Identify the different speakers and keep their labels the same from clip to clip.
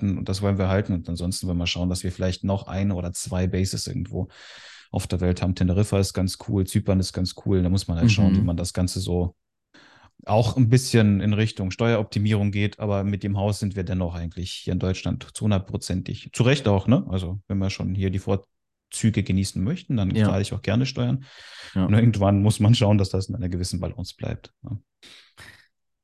Speaker 1: und das wollen wir halten. Und ansonsten wollen wir schauen, dass wir vielleicht noch eine oder zwei Bases irgendwo auf der Welt haben. Teneriffa ist ganz cool, Zypern ist ganz cool. Da muss man halt schauen, mhm. wie man das Ganze so auch ein bisschen in Richtung Steueroptimierung geht, aber mit dem Haus sind wir dennoch eigentlich hier in Deutschland zu hundertprozentig. Zu Recht auch, ne? Also wenn wir schon hier die Vorzüge genießen möchten, dann ja. zahle ich auch gerne Steuern. Ja. Und irgendwann muss man schauen, dass das in einer gewissen Balance bleibt. Ne?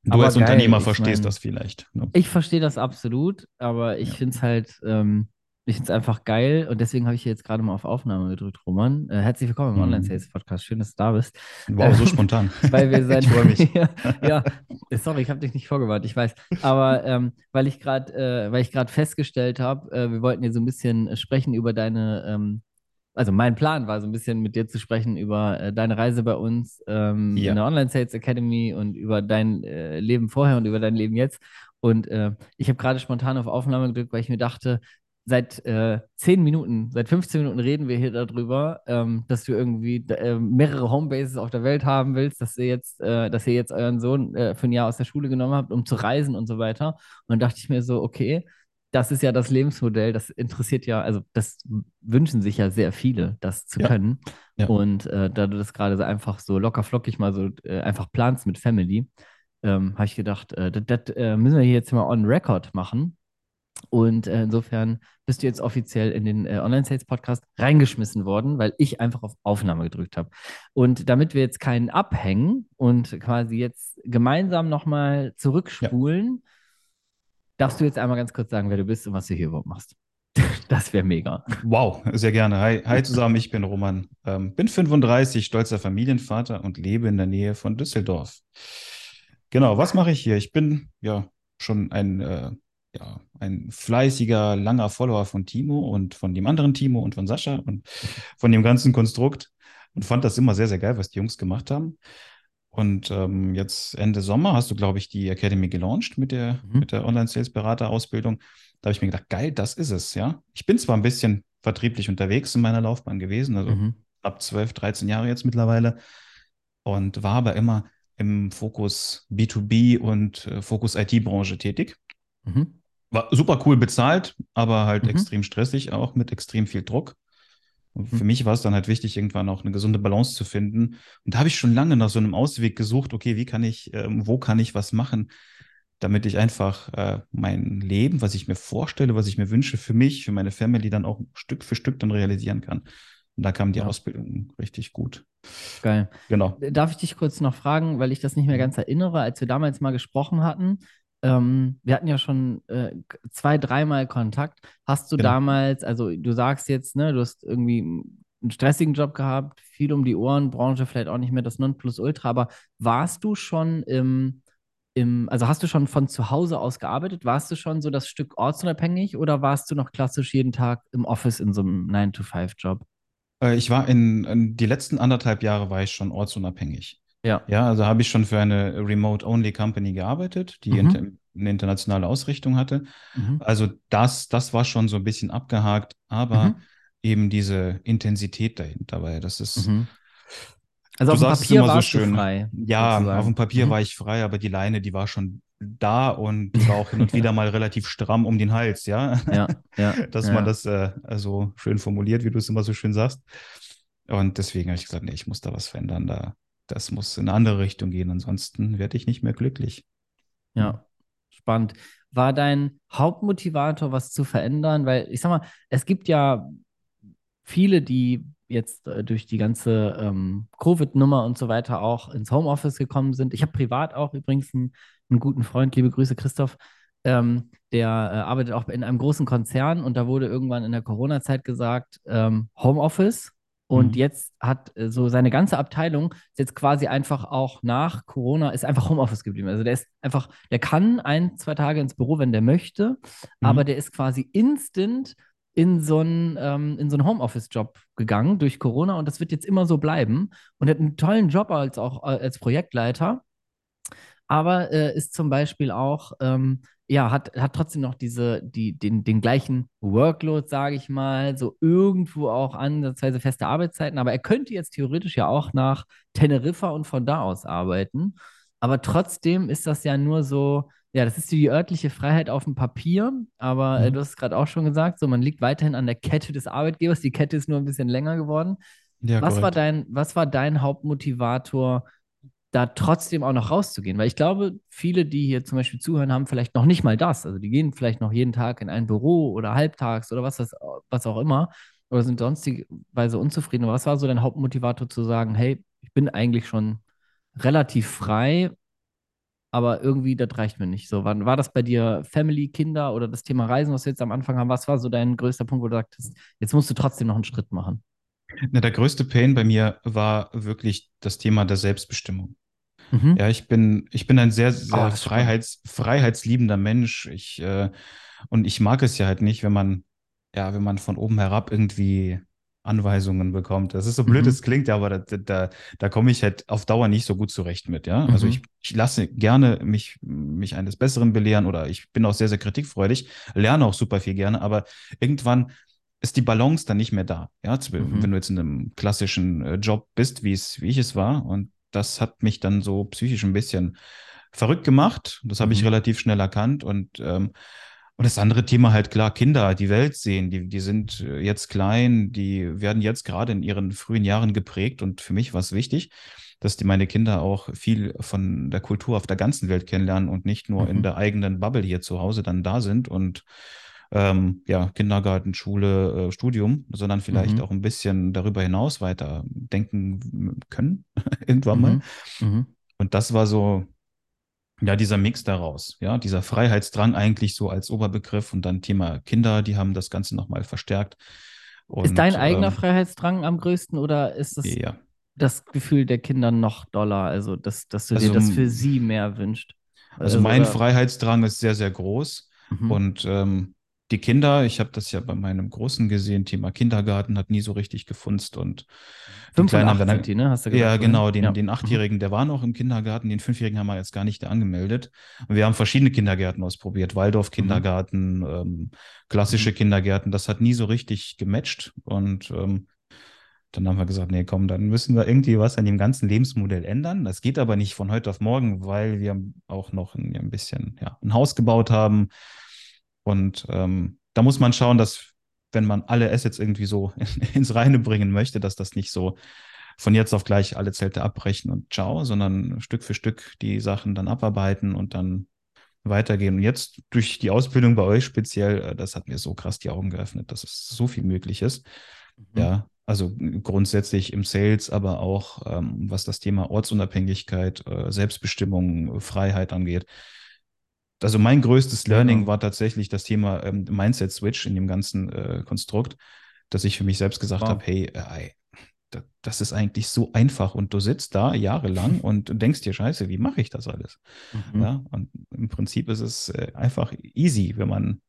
Speaker 1: Du aber als geil, Unternehmer verstehst mein, das vielleicht.
Speaker 2: Ne? Ich verstehe das absolut, aber ich ja. finde es halt, ähm, ich finde es einfach geil und deswegen habe ich jetzt gerade mal auf Aufnahme gedrückt, Roman. Äh, herzlich willkommen im mhm. Online-Sales-Podcast. Schön, dass du da bist.
Speaker 1: Wow, so spontan.
Speaker 2: weil wir seit, ich freue mich. ja, ja, sorry, ich habe dich nicht vorgewartet, ich weiß. Aber ähm, weil ich gerade, äh, weil ich gerade festgestellt habe, äh, wir wollten hier so ein bisschen sprechen über deine, ähm, also mein Plan war so ein bisschen mit dir zu sprechen über äh, deine Reise bei uns ähm, ja. in der Online-Sales Academy und über dein äh, Leben vorher und über dein Leben jetzt. Und äh, ich habe gerade spontan auf Aufnahme gedrückt, weil ich mir dachte, seit äh, 10 Minuten, seit 15 Minuten reden wir hier darüber, ähm, dass du irgendwie äh, mehrere Homebases auf der Welt haben willst, dass ihr jetzt, äh, dass ihr jetzt euren Sohn äh, für ein Jahr aus der Schule genommen habt, um zu reisen und so weiter. Und dann dachte ich mir so, okay, das ist ja das Lebensmodell, das interessiert ja, also das wünschen sich ja sehr viele, das zu ja. können. Ja. Und äh, da du das gerade so einfach so locker flockig mal so äh, einfach planst mit Family, ähm, habe ich gedacht, das müssen wir hier jetzt mal on record machen und äh, insofern bist du jetzt offiziell in den äh, Online-Sales-Podcast reingeschmissen worden, weil ich einfach auf Aufnahme gedrückt habe. Und damit wir jetzt keinen abhängen und quasi jetzt gemeinsam nochmal zurückspulen, ja. Darfst du jetzt einmal ganz kurz sagen, wer du bist und was du hier überhaupt machst. Das wäre mega.
Speaker 1: Wow, sehr gerne. Hi, hi zusammen, ich bin Roman, ähm, bin 35, stolzer Familienvater und lebe in der Nähe von Düsseldorf. Genau, was mache ich hier? Ich bin ja schon ein äh, ja, ein fleißiger, langer Follower von Timo und von dem anderen Timo und von Sascha und von dem ganzen Konstrukt und fand das immer sehr, sehr geil, was die Jungs gemacht haben. Und ähm, jetzt Ende Sommer hast du, glaube ich, die Academy gelauncht mit der, mhm. der Online-Sales-Berater-Ausbildung. Da habe ich mir gedacht, geil, das ist es, ja. Ich bin zwar ein bisschen vertrieblich unterwegs in meiner Laufbahn gewesen, also mhm. ab 12, 13 Jahre jetzt mittlerweile, und war aber immer im Fokus B2B und äh, Fokus IT-Branche tätig. Mhm. War super cool bezahlt, aber halt mhm. extrem stressig, auch mit extrem viel Druck. Und für mhm. mich war es dann halt wichtig, irgendwann auch eine gesunde Balance zu finden. Und da habe ich schon lange nach so einem Ausweg gesucht, okay, wie kann ich, äh, wo kann ich was machen, damit ich einfach äh, mein Leben, was ich mir vorstelle, was ich mir wünsche, für mich, für meine Family dann auch Stück für Stück dann realisieren kann. Und da kam die ja. Ausbildung richtig gut.
Speaker 2: Geil. Genau. Darf ich dich kurz noch fragen, weil ich das nicht mehr mhm. ganz erinnere, als wir damals mal gesprochen hatten, ähm, wir hatten ja schon äh, zwei, dreimal Kontakt. Hast du genau. damals, also du sagst jetzt, ne, du hast irgendwie einen stressigen Job gehabt, viel um die Ohren, Branche vielleicht auch nicht mehr das Nonplusultra, aber warst du schon im, im, also hast du schon von zu Hause aus gearbeitet? Warst du schon so das Stück ortsunabhängig oder warst du noch klassisch jeden Tag im Office in so einem 9-to-5-Job?
Speaker 1: Äh, ich war in, in, die letzten anderthalb Jahre war ich schon ortsunabhängig. Ja. Ja, also habe ich schon für eine Remote-Only-Company gearbeitet, die mhm. inter eine internationale Ausrichtung hatte. Mhm. Also das, das war schon so ein bisschen abgehakt, aber mhm. eben diese Intensität dahinter, weil das ist.
Speaker 2: Mhm. Also auf dem Papier war so schön. frei.
Speaker 1: Ja, sozusagen. auf dem Papier mhm. war ich frei, aber die Leine, die war schon da und die war auch hin und wieder mal relativ stramm um den Hals, ja. Ja, ja. Dass ja. man das äh, also schön formuliert, wie du es immer so schön sagst. Und deswegen habe ich gesagt, nee, ich muss da was verändern. Da das muss in eine andere Richtung gehen, ansonsten werde ich nicht mehr glücklich.
Speaker 2: Ja, spannend. War dein Hauptmotivator, was zu verändern? Weil ich sag mal, es gibt ja viele, die jetzt äh, durch die ganze ähm, Covid-Nummer und so weiter auch ins Homeoffice gekommen sind. Ich habe privat auch übrigens einen, einen, guten Freund, liebe Grüße, Christoph, ähm, der äh, arbeitet auch in einem großen Konzern und da wurde irgendwann in der Corona-Zeit gesagt, ähm, Homeoffice und mhm. jetzt hat äh, so seine ganze Abteilung ist jetzt quasi einfach auch nach Corona ist einfach Homeoffice geblieben. Also der ist einfach, der kann ein, zwei Tage ins Büro, wenn der möchte, mhm. aber der ist quasi instant in so einen, ähm, in so einen Homeoffice-Job gegangen durch Corona und das wird jetzt immer so bleiben und hat einen tollen Job als auch äh, als Projektleiter, aber äh, ist zum Beispiel auch ähm, ja, hat, hat trotzdem noch diese, die, den, den gleichen Workload, sage ich mal, so irgendwo auch ansatzweise feste Arbeitszeiten, aber er könnte jetzt theoretisch ja auch nach Teneriffa und von da aus arbeiten. Aber trotzdem ist das ja nur so, Ja, das ist die örtliche Freiheit auf dem Papier, aber äh,
Speaker 1: Mhm.
Speaker 2: du hast es gerade auch schon gesagt, so man liegt weiterhin an der Kette des Arbeitgebers. Die Kette ist nur ein bisschen länger geworden.
Speaker 1: Ja,
Speaker 2: Was war dein, was war dein Hauptmotivator, da trotzdem auch noch rauszugehen? Weil ich glaube, viele, die hier zum Beispiel zuhören, haben vielleicht noch nicht mal das. Also die gehen vielleicht noch jeden Tag in ein Büro oder halbtags oder was, das, was auch immer oder sind sonstigerweise unzufrieden. Aber was war so dein Hauptmotivator zu sagen, hey, ich bin eigentlich schon relativ frei, aber irgendwie, das reicht mir nicht. So, war, war das bei dir Family, Kinder oder das Thema Reisen, was wir jetzt am Anfang haben? Was war so dein größter Punkt, wo du sagtest, jetzt musst du trotzdem noch einen Schritt machen?
Speaker 1: Na, der größte Pain bei mir war wirklich das Thema der Selbstbestimmung.
Speaker 2: Mhm.
Speaker 1: Ja, ich bin, ich bin ein sehr,
Speaker 2: Oh,
Speaker 1: sehr
Speaker 2: spannend.
Speaker 1: freiheits, freiheitsliebender Mensch. Ich, äh, und ich mag es ja halt nicht, wenn man, ja, wenn man von oben herab irgendwie Anweisungen bekommt. Das ist so blöd,
Speaker 2: Mhm.
Speaker 1: es klingt, ja, aber da, da, da komme ich halt auf Dauer nicht so gut zurecht mit, ja. Also
Speaker 2: Mhm.
Speaker 1: ich, ich lasse gerne mich, mich eines Besseren belehren oder ich bin auch sehr, sehr kritikfreudig, lerne auch super viel gerne, aber irgendwann ist die Balance dann nicht mehr da. Ja, Zu- wenn
Speaker 2: Mhm.
Speaker 1: du jetzt in einem klassischen äh, Job bist, wie es, wie ich es war. Und das hat mich dann so psychisch ein bisschen verrückt gemacht. Das habe ich
Speaker 2: Mhm.
Speaker 1: relativ schnell erkannt. Und, ähm, und das andere Thema halt klar, Kinder, die Welt sehen, die, die sind äh, jetzt klein, die werden jetzt gerade in ihren frühen Jahren geprägt. Und für mich war es wichtig, dass die meine Kinder auch viel von der Kultur auf der ganzen Welt kennenlernen und nicht nur in
Speaker 2: Mhm.
Speaker 1: der eigenen Bubble hier zu Hause dann da sind und ähm, ja, Kindergarten, Schule, äh, Studium, sondern vielleicht
Speaker 2: Mhm.
Speaker 1: auch ein bisschen darüber hinaus weiter denken können, irgendwann mal.
Speaker 2: Mhm. Mhm.
Speaker 1: Und das war so, ja, dieser Mix daraus, ja, dieser Freiheitsdrang eigentlich so als Oberbegriff und dann Thema Kinder, die haben das Ganze nochmal verstärkt.
Speaker 2: Ist dein
Speaker 1: Und
Speaker 2: eigener
Speaker 1: ähm,
Speaker 2: Freiheitsdrang am größten oder ist das
Speaker 1: ja,
Speaker 2: das Gefühl der Kinder noch doller? Also, dass, dass du dir
Speaker 1: also
Speaker 2: das für sie mehr wünscht?
Speaker 1: Also
Speaker 2: Also,
Speaker 1: mein
Speaker 2: oder?
Speaker 1: Freiheitsdrang ist sehr, sehr groß.
Speaker 2: Mhm.
Speaker 1: Und ähm, die Kinder, ich habe das ja bei meinem Großen gesehen, Thema Kindergarten hat nie so richtig gefunzt. Und den
Speaker 2: Fünf und
Speaker 1: Kleinen haben wir
Speaker 2: acht sind
Speaker 1: dann,
Speaker 2: die, ne? Hast du gesagt
Speaker 1: ja genau, den,
Speaker 2: Ja.
Speaker 1: den
Speaker 2: Mhm.
Speaker 1: Achtjährigen, der war noch im Kindergarten, den Fünfjährigen haben wir jetzt gar nicht angemeldet. Und wir haben verschiedene Kindergärten ausprobiert,
Speaker 2: Mhm.
Speaker 1: Waldorf-Kindergarten, ähm, klassische
Speaker 2: Mhm.
Speaker 1: Kindergärten, das hat nie so richtig gematcht. Und ähm, dann haben wir gesagt, nee, komm, dann müssen wir irgendwie was an dem ganzen Lebensmodell ändern. Das geht aber nicht von heute auf morgen, weil wir auch noch ein, ein bisschen, ja, ein Haus gebaut haben. Und ähm, da muss man schauen, dass, wenn man alle Assets irgendwie so ins Reine bringen möchte, dass das nicht so von jetzt auf gleich alle Zelte abbrechen und ciao, sondern Stück für Stück die Sachen dann abarbeiten und dann weitergehen. Und jetzt durch die Ausbildung bei euch speziell, äh, das hat mir so krass die Augen geöffnet, dass es so viel möglich ist.
Speaker 2: Mhm.
Speaker 1: Ja, also grundsätzlich im Sales, aber auch ähm, was das Thema Ortsunabhängigkeit, äh, Selbstbestimmung, Freiheit angeht. Also mein größtes Learning
Speaker 2: Mega.
Speaker 1: war tatsächlich das Thema ähm, Mindset-Switch in dem ganzen äh, Konstrukt, dass ich für mich selbst gesagt habe,
Speaker 2: Wow.
Speaker 1: hey, äh, da- das ist eigentlich so einfach und du sitzt da jahrelang und denkst dir, Scheiße, wie mache ich das alles?
Speaker 2: Mhm.
Speaker 1: Ja, und im Prinzip ist es äh, einfach easy, wenn man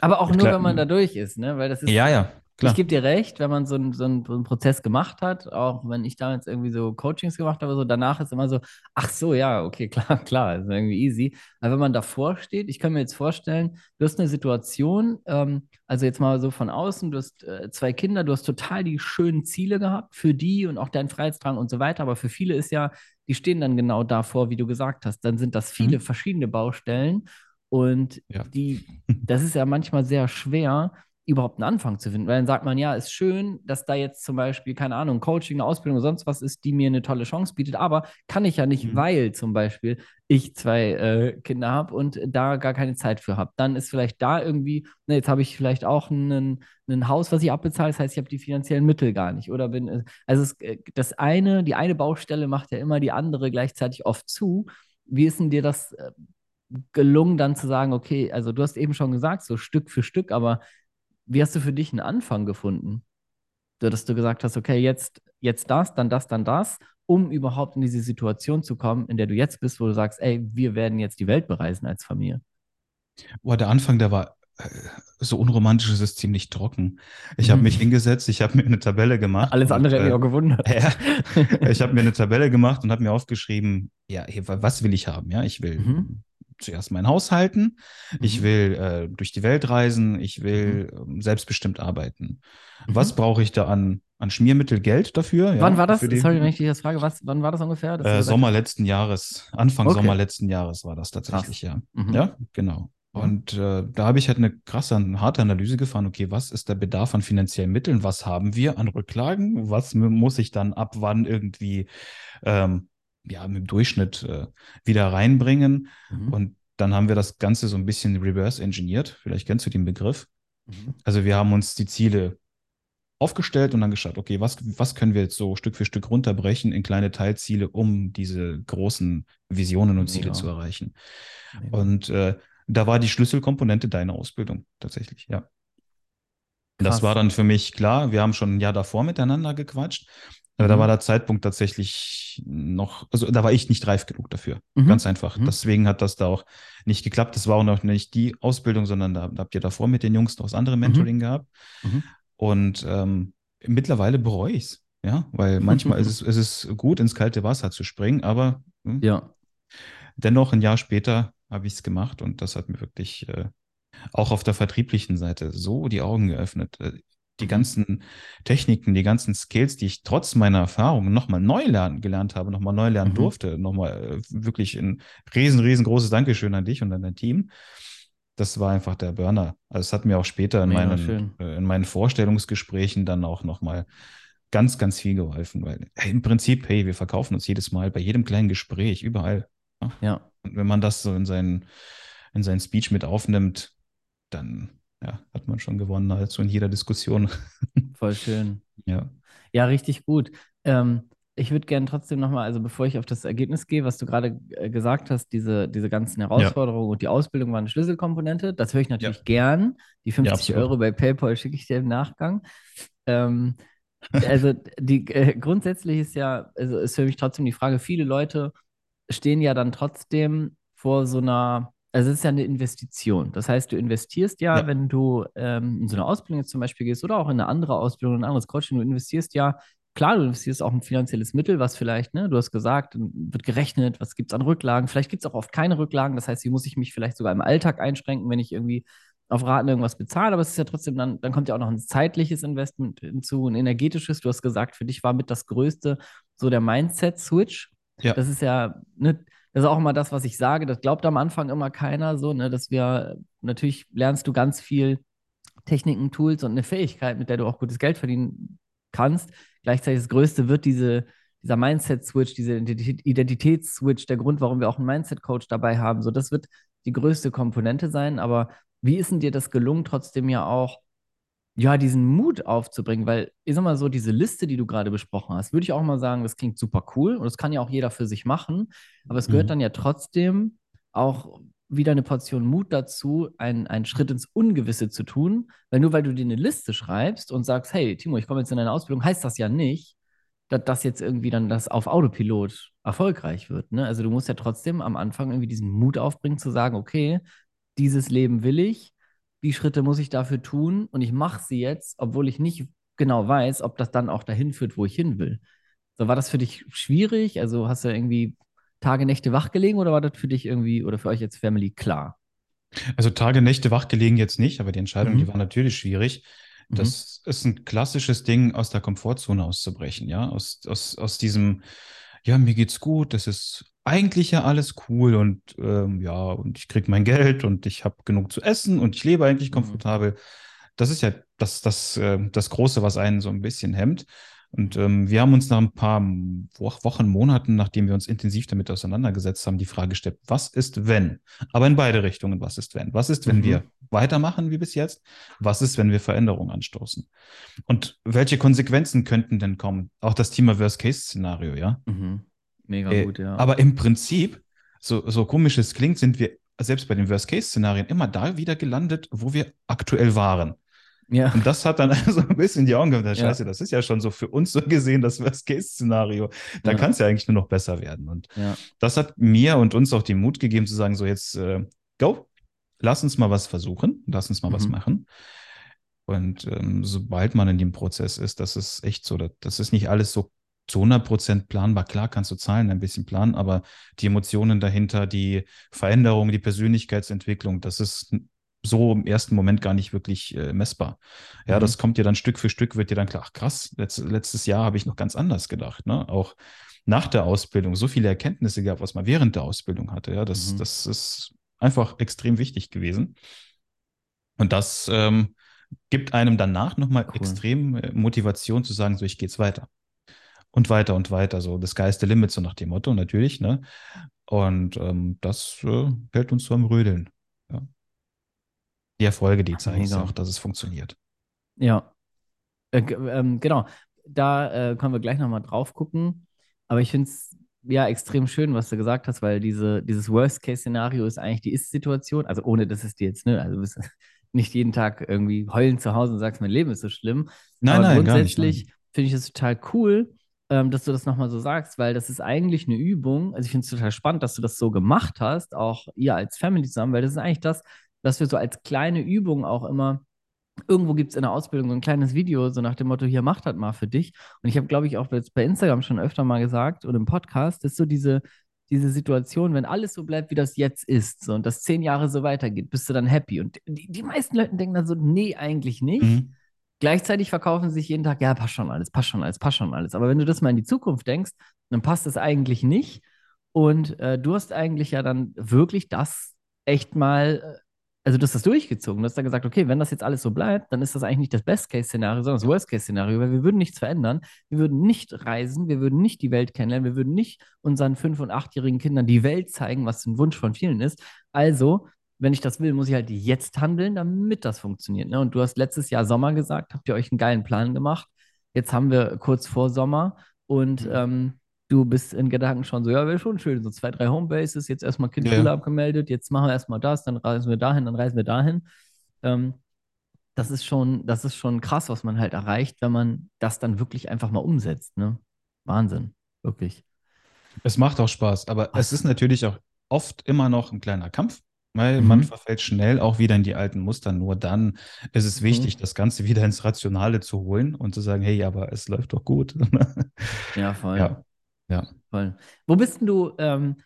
Speaker 2: Aber auch nur, wenn man da
Speaker 1: kleinen,
Speaker 2: durch ist, ne? Weil das ist,
Speaker 1: ja,
Speaker 2: äh,
Speaker 1: ja,
Speaker 2: ich
Speaker 1: klar.
Speaker 2: gebe dir recht, wenn man so einen so einen- so einen Prozess gemacht hat, auch wenn ich damals irgendwie so Coachings gemacht habe, so danach ist immer so, ach so, ja, okay, klar, klar, ist irgendwie easy. Aber wenn man davor steht, ich kann mir jetzt vorstellen, du hast eine Situation, ähm, also jetzt mal so von außen, du hast äh, zwei Kinder, du hast total die schönen Ziele gehabt für die und auch deinen Freiheitsdrang und so weiter, aber für viele ist ja, die stehen dann genau davor, wie du gesagt hast, dann sind das viele
Speaker 1: Mhm.
Speaker 2: verschiedene Baustellen und
Speaker 1: Ja.
Speaker 2: die das ist ja manchmal sehr schwer, überhaupt einen Anfang zu finden. Weil dann sagt man, ja, ist schön, dass da jetzt zum Beispiel, keine Ahnung, Coaching, eine Ausbildung oder sonst was ist, die mir eine tolle Chance bietet, aber kann ich ja nicht,
Speaker 1: Mhm.
Speaker 2: weil zum Beispiel ich zwei äh, Kinder habe und da gar keine Zeit für habe. Dann ist vielleicht da irgendwie, ne, jetzt habe ich vielleicht auch ein Haus, was ich abbezahle, das heißt, ich habe die finanziellen Mittel gar nicht. Oder bin, äh, also es, äh, das eine, die eine Baustelle macht ja immer die andere gleichzeitig oft zu. Wie ist denn dir das äh, gelungen, dann zu sagen, okay, also du hast eben schon gesagt, so Stück für Stück, aber wie hast du für dich einen Anfang gefunden? Dass du gesagt hast, okay, jetzt, jetzt das, dann das, dann das, um überhaupt in diese Situation zu kommen, in der du jetzt bist, wo du sagst, ey, wir werden jetzt die Welt bereisen als Familie.
Speaker 1: Boah, der Anfang, der war äh, so unromantisch, es ist ziemlich trocken. Ich habe
Speaker 2: Mhm.
Speaker 1: mich hingesetzt, ich habe mir eine Tabelle gemacht
Speaker 2: Alles
Speaker 1: und
Speaker 2: andere hätte mich
Speaker 1: äh,
Speaker 2: auch gewundert.
Speaker 1: ja, ich habe mir eine Tabelle gemacht und habe mir aufgeschrieben, ja, was will ich haben? Ja, ich will
Speaker 2: Mhm.
Speaker 1: Zuerst mein Haus halten, ich
Speaker 2: Mhm.
Speaker 1: will äh, durch die Welt reisen, ich
Speaker 2: Mhm.
Speaker 1: will ähm, selbstbestimmt arbeiten. Was
Speaker 2: Mhm.
Speaker 1: brauche ich da an an Schmiermittel Geld dafür.
Speaker 2: Wann
Speaker 1: ja,
Speaker 2: war das? Sorry, wenn ich dich das frage. Was, wann war das ungefähr?
Speaker 1: Äh, Sommer letzten Jahres, Anfang
Speaker 2: Okay.
Speaker 1: Sommer letzten Jahres war das tatsächlich, ja.
Speaker 2: Mhm.
Speaker 1: Ja, genau.
Speaker 2: Mhm.
Speaker 1: Und äh, da habe ich halt eine krasse, eine harte Analyse gefahren. Okay, was ist der Bedarf an finanziellen Mitteln? Was haben wir an Rücklagen? Was mu- muss ich dann ab wann irgendwie ähm, ja, im Durchschnitt äh, wieder reinbringen?
Speaker 2: Mhm.
Speaker 1: Und dann haben wir das Ganze so ein bisschen reverse engineert. Vielleicht kennst du den Begriff.
Speaker 2: Mhm.
Speaker 1: Also wir haben uns die Ziele aufgestellt und dann geschaut, okay, was, was können wir jetzt so Stück für Stück runterbrechen in kleine Teilziele, um diese großen Visionen und Ziele
Speaker 2: Mega.
Speaker 1: zu erreichen.
Speaker 2: Mega.
Speaker 1: Und äh, da war die Schlüsselkomponente deine Ausbildung tatsächlich, ja. Das war dann für mich klar. Wir haben schon ein Jahr davor miteinander gequatscht. Aber da
Speaker 2: Mhm.
Speaker 1: war der Zeitpunkt tatsächlich noch, also da war ich nicht reif genug dafür.
Speaker 2: Mhm.
Speaker 1: Ganz einfach.
Speaker 2: Mhm.
Speaker 1: Deswegen hat das da auch nicht geklappt. Das war auch noch nicht die Ausbildung, sondern da, da habt ihr davor mit den Jungs noch das andere Mentoring gehabt.
Speaker 2: Mhm.
Speaker 1: Und ähm, mittlerweile bereue ich es. Ja, weil manchmal ist es, ist es gut, ins kalte Wasser zu springen, aber hm,
Speaker 2: Ja.
Speaker 1: dennoch ein Jahr später habe ich es gemacht und das hat mir wirklich äh, auch auf der vertrieblichen Seite so die Augen geöffnet. Äh, Die ganzen Techniken, die ganzen Skills, die ich trotz meiner Erfahrungen nochmal neu lernen, gelernt habe, nochmal neu lernen
Speaker 2: Mhm.
Speaker 1: durfte, nochmal äh, wirklich ein riesen, riesengroßes Dankeschön an dich und an dein Team. Das war einfach der Burner. Also es hat mir auch später in meinen, äh, in meinen Vorstellungsgesprächen dann auch nochmal ganz, ganz viel geholfen, weil im Prinzip, hey, wir verkaufen uns jedes Mal bei jedem kleinen Gespräch, überall.
Speaker 2: Ja.
Speaker 1: Und wenn man das so in seinen, in seinen Speech mit aufnimmt, dann ja, hat man schon gewonnen, also in jeder Diskussion.
Speaker 2: Voll schön.
Speaker 1: Ja.
Speaker 2: Ja, richtig gut. Ähm, ich würde gerne trotzdem nochmal, also bevor ich auf das Ergebnis gehe, was du gerade äh, gesagt hast, diese, diese ganzen Herausforderungen und die Ausbildung waren eine Schlüsselkomponente. Das höre ich natürlich gern. Die 50
Speaker 1: absolut.
Speaker 2: Euro bei PayPal schicke ich dir im Nachgang. Ähm, also die äh, grundsätzlich ist ja, also ist für mich trotzdem die Frage, viele Leute stehen ja dann trotzdem vor so einer, also es ist ja eine Investition. Das heißt, du investierst ja,
Speaker 1: Ja.
Speaker 2: wenn du ähm, in so eine Ausbildung jetzt zum Beispiel gehst oder auch in eine andere Ausbildung, in ein anderes Coaching, du investierst ja, klar, du investierst auch ein finanzielles Mittel, was vielleicht, ne, du hast gesagt, wird gerechnet, was gibt es an Rücklagen, vielleicht gibt es auch oft keine Rücklagen, das heißt, wie muss ich mich vielleicht sogar im Alltag einschränken, wenn ich irgendwie auf Raten irgendwas bezahle, aber es ist ja trotzdem dann, dann kommt ja auch noch ein zeitliches Investment hinzu, ein energetisches. Du hast gesagt, für dich war mit das Größte so der Mindset-Switch.
Speaker 1: Ja.
Speaker 2: Das ist ja, ne, das ist auch immer das, was ich sage. Das glaubt am Anfang immer keiner so, ne, dass wir, natürlich lernst du ganz viel Techniken, Tools und eine Fähigkeit, mit der du auch gutes Geld verdienen kannst. Gleichzeitig das Größte wird diese, dieser Mindset-Switch, diese Identität- Identitäts-Switch, der Grund, warum wir auch einen Mindset-Coach dabei haben. So, das wird die größte Komponente sein. Aber wie ist denn dir das gelungen, trotzdem ja auch, ja, diesen Mut aufzubringen? Weil, ich sag mal so, diese Liste, die du gerade besprochen hast, würde ich auch mal sagen, das klingt super cool und das kann ja auch jeder für sich machen. Aber es gehört
Speaker 1: Mhm.
Speaker 2: dann ja trotzdem auch wieder eine Portion Mut dazu, einen, einen Schritt ins Ungewisse zu tun. Weil nur weil du dir eine Liste schreibst und sagst, hey, Timo, ich komme jetzt in eine Ausbildung, heißt das ja nicht, dass das jetzt irgendwie dann das auf Autopilot erfolgreich wird. Ne? Also du musst ja trotzdem am Anfang irgendwie diesen Mut aufbringen, zu sagen, okay, dieses Leben will ich, die Schritte muss ich dafür tun und ich mache sie jetzt, obwohl ich nicht genau weiß, ob das dann auch dahin führt, wo ich hin will. So, war das für dich schwierig? Also hast du irgendwie Tage, Nächte wach gelegen oder war das für dich irgendwie oder für euch als Family klar?
Speaker 1: Also Tage, Nächte wach gelegen jetzt nicht, aber die Entscheidung,
Speaker 2: Mhm.
Speaker 1: die war natürlich schwierig.
Speaker 2: Mhm.
Speaker 1: Das ist ein klassisches Ding, aus der Komfortzone auszubrechen, ja, aus, aus, aus diesem, ja, mir geht's gut, das ist eigentlich ja alles cool und ähm, ja, und ich krieg mein Geld und ich habe genug zu essen und ich lebe eigentlich
Speaker 2: Mhm.
Speaker 1: komfortabel. Das ist ja das, das, äh, das Große, was einen so ein bisschen hemmt. Und ähm, wir haben uns nach ein paar Wo Wochen, Monaten, nachdem wir uns intensiv damit auseinandergesetzt haben, die Frage gestellt, was ist, wenn? Aber in beide Richtungen, was ist, wenn? Was ist, wenn
Speaker 2: Mhm.
Speaker 1: wir weitermachen wie bis jetzt? Was ist, wenn wir Veränderungen anstoßen? Und welche Konsequenzen könnten denn kommen? Auch das Thema Worst-Case-Szenario, ja?
Speaker 2: Mhm. Mega
Speaker 1: Äh,
Speaker 2: gut, ja.
Speaker 1: Aber im Prinzip, so, so komisch es klingt, sind wir selbst bei den Worst-Case-Szenarien immer da wieder gelandet, wo wir aktuell waren.
Speaker 2: Ja.
Speaker 1: Und das hat dann so ein bisschen die Augen geöffnet.
Speaker 2: Ja.
Speaker 1: Scheiße, das ist ja schon so für uns so gesehen das Worst-Case-Szenario. Da
Speaker 2: Ja.
Speaker 1: kann es ja eigentlich nur noch besser werden. Und das hat mir und uns auch den Mut gegeben zu sagen, so jetzt äh, go, lass uns mal was versuchen, lass uns mal was
Speaker 2: Mhm.
Speaker 1: machen. Und ähm, sobald man in dem Prozess ist, das ist echt so, das, ist nicht alles so zu 100 Prozent planbar. Klar kannst du Zahlen ein bisschen planen, aber die Emotionen dahinter, die Veränderung, die Persönlichkeitsentwicklung, das ist so im ersten Moment gar nicht wirklich äh, messbar. Ja,
Speaker 2: Mhm.
Speaker 1: das kommt dir dann Stück für Stück, wird dir dann klar, ach krass, letzt, letztes Jahr habe ich noch ganz anders gedacht. Ne? Auch nach der Ausbildung so viele Erkenntnisse gehabt, was man während der Ausbildung hatte. Ja, das,
Speaker 2: Mhm.
Speaker 1: das ist einfach extrem wichtig gewesen. Und das ähm, gibt einem danach nochmal
Speaker 2: Cool.
Speaker 1: extrem äh, Motivation zu sagen, so, ich gehe jetzt weiter. Und weiter und weiter, so, is the limit, so nach dem Motto, natürlich, ne? Und ähm, das äh, hält uns so am Rödeln. Die Erfolge, die zeigen es auch, dass es funktioniert.
Speaker 2: Ja, äh, ähm, genau. Da äh, können wir gleich nochmal drauf gucken. Aber ich finde es ja extrem schön, was du gesagt hast, weil diese, dieses Worst-Case-Szenario ist eigentlich die Ist-Situation. Also ohne, dass es dir jetzt, ne, also du bist nicht jeden Tag irgendwie heulend zu Hause und sagst, mein Leben ist so schlimm.
Speaker 1: Nein,
Speaker 2: Aber
Speaker 1: nein,
Speaker 2: grundsätzlich finde ich es total cool, ähm, dass du das nochmal so sagst, weil das ist eigentlich eine Übung. Also ich finde es total spannend, dass du das so gemacht hast, auch ihr als Family zusammen, weil das ist eigentlich das, was wir so als kleine Übung auch immer irgendwo gibt es in der Ausbildung so ein kleines Video, so nach dem Motto, hier macht das mal für dich. Und ich habe, glaube ich, auch jetzt bei Instagram schon öfter mal gesagt und im Podcast, ist so diese, diese Situation, wenn alles so bleibt, wie das jetzt ist, so und das zehn Jahre so weitergeht, bist du dann happy. Und die, die meisten Leute denken dann so, nee, eigentlich nicht.
Speaker 1: Mhm.
Speaker 2: Gleichzeitig verkaufen sie sich jeden Tag, ja, passt schon alles, passt schon alles, passt schon alles. Aber wenn du das mal in die Zukunft denkst, dann passt es eigentlich nicht. Und äh, du hast eigentlich ja dann wirklich das echt mal, äh, also du hast das durchgezogen. Du hast dann gesagt, okay, wenn das jetzt alles so bleibt, dann ist das eigentlich nicht das Best-Case-Szenario, sondern das Worst-Case-Szenario, weil wir würden nichts verändern. Wir würden nicht reisen, wir würden nicht die Welt kennenlernen, wir würden nicht unseren fünf- und achtjährigen Kindern die Welt zeigen, was ein Wunsch von vielen ist. Also, wenn ich das will, muss ich halt jetzt handeln, damit das funktioniert. Ne? Und du hast letztes Jahr Sommer gesagt, habt ihr euch einen geilen Plan gemacht. Jetzt haben wir kurz vor Sommer und
Speaker 1: Mhm.
Speaker 2: ähm, du bist in Gedanken schon so, ja, wäre schon schön, so zwei, drei Homebases, jetzt erstmal Kind
Speaker 1: Ja,
Speaker 2: abgemeldet, jetzt machen wir erstmal das, dann reisen wir dahin, dann reisen wir dahin. Ähm, das ist schon, das ist schon krass, was man halt erreicht, wenn man das dann wirklich einfach mal umsetzt. Ne? Wahnsinn, wirklich.
Speaker 1: Es macht auch Spaß, aber
Speaker 2: Was?
Speaker 1: es ist natürlich auch oft immer noch ein kleiner Kampf, weil man
Speaker 2: Mhm.
Speaker 1: verfällt schnell auch wieder in die alten Muster. Nur dann ist es
Speaker 2: Mhm.
Speaker 1: wichtig, das Ganze wieder ins Rationale zu holen und zu sagen, hey, aber es läuft doch gut.
Speaker 2: Ja, voll.
Speaker 1: Ja, ja.
Speaker 2: Voll. Wo bist denn du, ähm,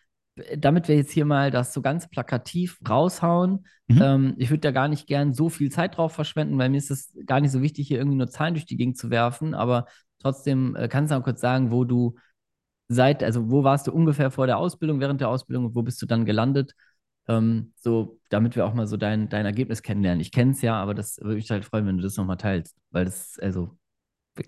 Speaker 2: damit wir jetzt hier mal das so ganz plakativ raushauen?
Speaker 1: Mhm.
Speaker 2: Ähm, ich würde da gar nicht gern so viel Zeit drauf verschwenden, weil mir ist es gar nicht so wichtig, hier irgendwie nur Zahlen durch die Gegend zu werfen. Aber trotzdem äh, kannst du mal kurz sagen, wo du seit, also wo warst du ungefähr vor der Ausbildung, während der Ausbildung und wo bist du dann gelandet? Ähm, so, damit wir auch mal so dein, dein Ergebnis kennenlernen. Ich kenne es ja, aber das würde mich halt freuen, wenn du das nochmal teilst, weil das, also,